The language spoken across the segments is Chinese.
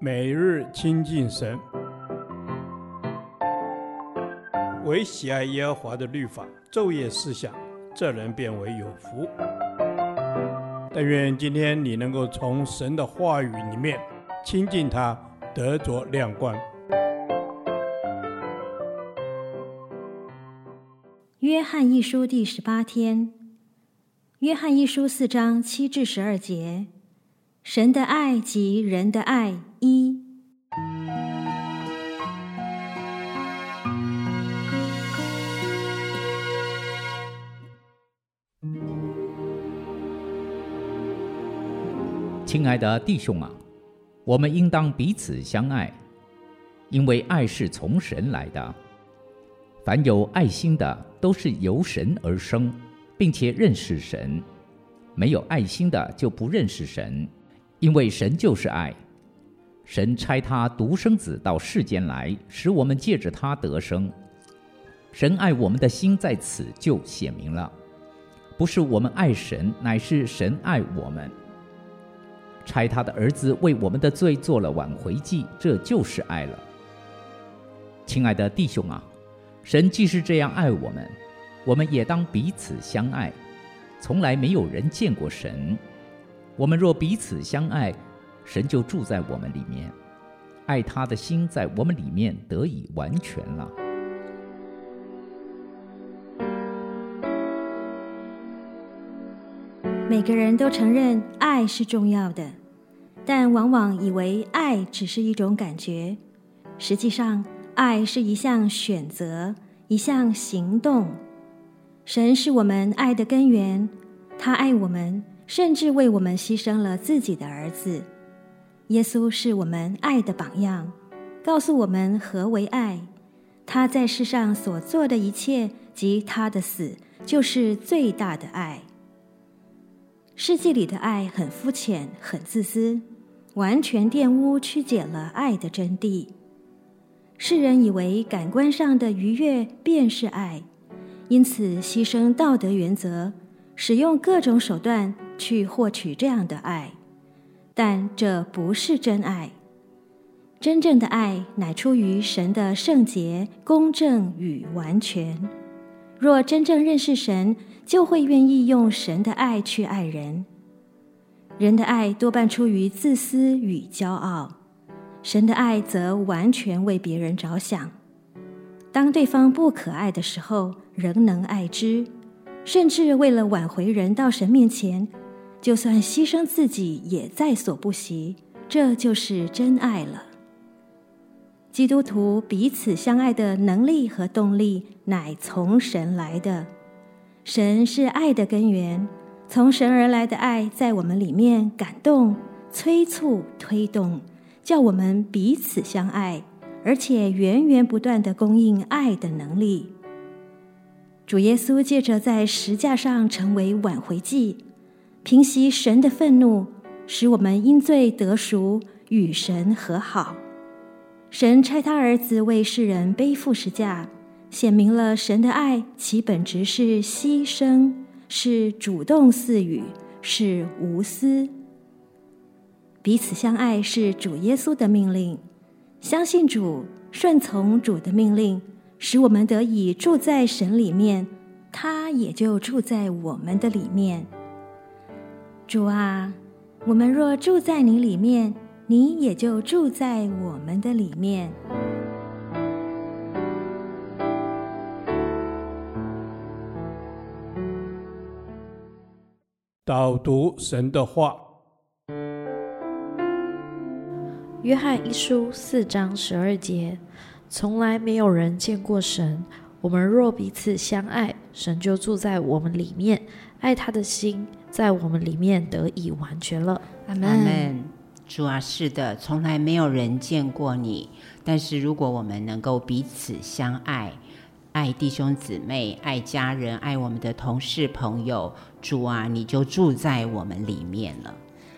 每日亲近神，唯喜爱耶和华的律法，昼夜思想，这人便为有福。但愿今天你能够从神的话语里面亲近他，得着亮光。约翰一书第十八天，约翰一书四章七至十二节。神的爱及人的爱一。亲爱的弟兄啊，我们应当彼此相爱，因为爱是从神来的。凡有爱心的，都是由神而生，并且认识神；没有爱心的，就不认识神。因为神就是爱，神差他独生子到世间来，使我们借着他得生。神爱我们的心在此就显明了，不是我们爱神，乃是神爱我们。差他的儿子为我们的罪做了挽回祭，这就是爱了。亲爱的弟兄啊，神既是这样爱我们，我们也当彼此相爱。从来没有人见过神。我们若彼此相爱，神就住在我们里面，爱他的心在我们里面得以完全了。每个人都承认爱是重要的，但往往以为爱只是一种感觉。实际上，爱是一项选择，一项行动。神是我们爱的根源，他爱我们。甚至为我们牺牲了自己的儿子。耶稣是我们爱的榜样，告诉我们何为爱。他在世上所做的一切及他的死，就是最大的爱。世界里的爱很肤浅、很自私，完全玷污、曲解了爱的真谛。世人以为感官上的愉悦便是爱，因此牺牲道德原则，使用各种手段。去获取这样的爱，但这不是真爱。真正的爱乃出于神的圣洁、公正与完全。若真正认识神，就会愿意用神的爱去爱人。人的爱多半出于自私与骄傲，神的爱则完全为别人着想。当对方不可爱的时候，仍能爱之，甚至为了挽回人到神面前。就算牺牲自己也在所不惜，这就是真爱了。基督徒彼此相爱的能力和动力，乃从神来的。神是爱的根源，从神而来的爱在我们里面感动、催促、推动，叫我们彼此相爱，而且源源不断地供应爱的能力。主耶稣借着在十架上成为挽回祭。平息神的愤怒，使我们因罪得赎，与神和好。神差他儿子为世人背负十架，显明了神的爱，其本质是牺牲，是主动赐予，是无私。彼此相爱是主耶稣的命令，相信主，顺从主的命令，使我们得以住在神里面，他也就住在我们的里面。主啊，我们若住在你里面，你也就住在我们的里面。导读神的话，约翰一书四章十二节：从来没有人见过神。我们若彼此相爱，神就住在我们里面，爱他的心在我们里面得以完全了。阿门。主啊，是的，从来没有人见过你。但是如果我们能够彼此相爱，爱弟兄姊妹，爱家人，爱我们的同事朋友，主啊，你就住在我们里面了。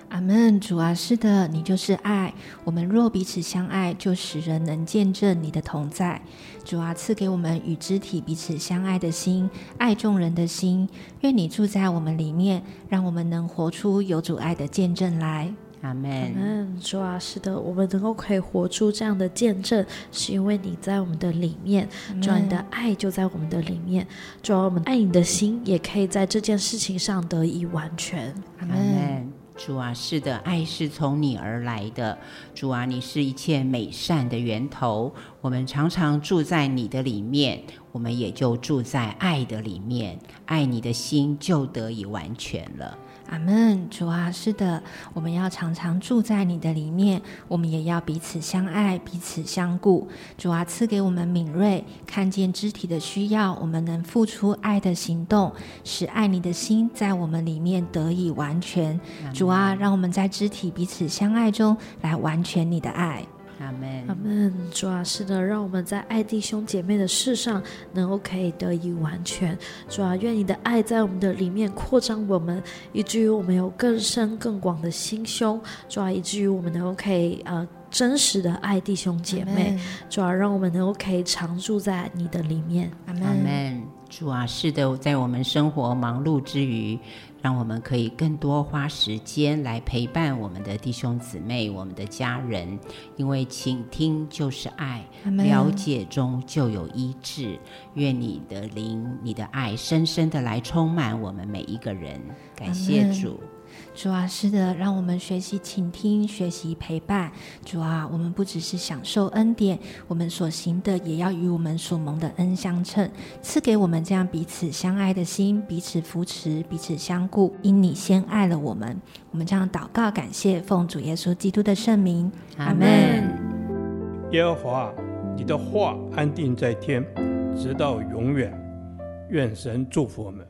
阿门，主啊，是的，你就是爱。我们若彼此相爱，就使人能见证你的同在。主啊，赐给我们与肢体彼此相爱的心，爱众人的心。愿你住在我们里面，让我们能活出有主爱的见证来。阿门。嗯，主啊，是的，我们能够可以活出这样的见证，是因为你在我们的里面，主啊，你的爱就在我们的里面，主啊，我们爱你的心也可以在这件事情上得以完全。阿门。主啊，是的，爱是从你而来的。主啊，你是一切美善的源头。我们常常住在你的里面，我们也就住在爱的里面，爱你的心就得以完全了。阿门，主啊，是的，我们要常常住在你的里面，我们也要彼此相爱，彼此相顾。主啊，赐给我们敏锐，看见肢体的需要，我们能付出爱的行动，使爱你的心在我们里面得以完全。主啊，让我们在肢体彼此相爱中来完全你的爱。阿门，阿门。主啊，是的，让我们在爱弟兄姐妹的事上，能够可以得以完全。主啊，愿你的爱在我们的里面扩张我们，以至于我们有更深更广的心胸。主啊，以至于我们能够可以呃真实的爱弟兄姐妹。主要，让我们能够可以常住在你的里面。阿门。主啊，是的，在我们生活忙碌之余。让我们可以更多花时间来陪伴我们的弟兄姊妹、我们的家人，因为倾听就是爱，了解中就有医治。愿你的灵、你的爱深深的来充满我们每一个人。感谢主。主啊，是的，让我们学习倾听，学习陪伴。主啊，我们不只是享受恩典，我们所行的也要与我们所蒙的恩相称，赐给我们这样彼此相爱的心，彼此扶持，彼此相顾。因你先爱了我们，我们这样祷告感谢，奉主耶稣基督的圣名，阿门。耶和华，你的话安定在天，直到永远。愿神祝福我们。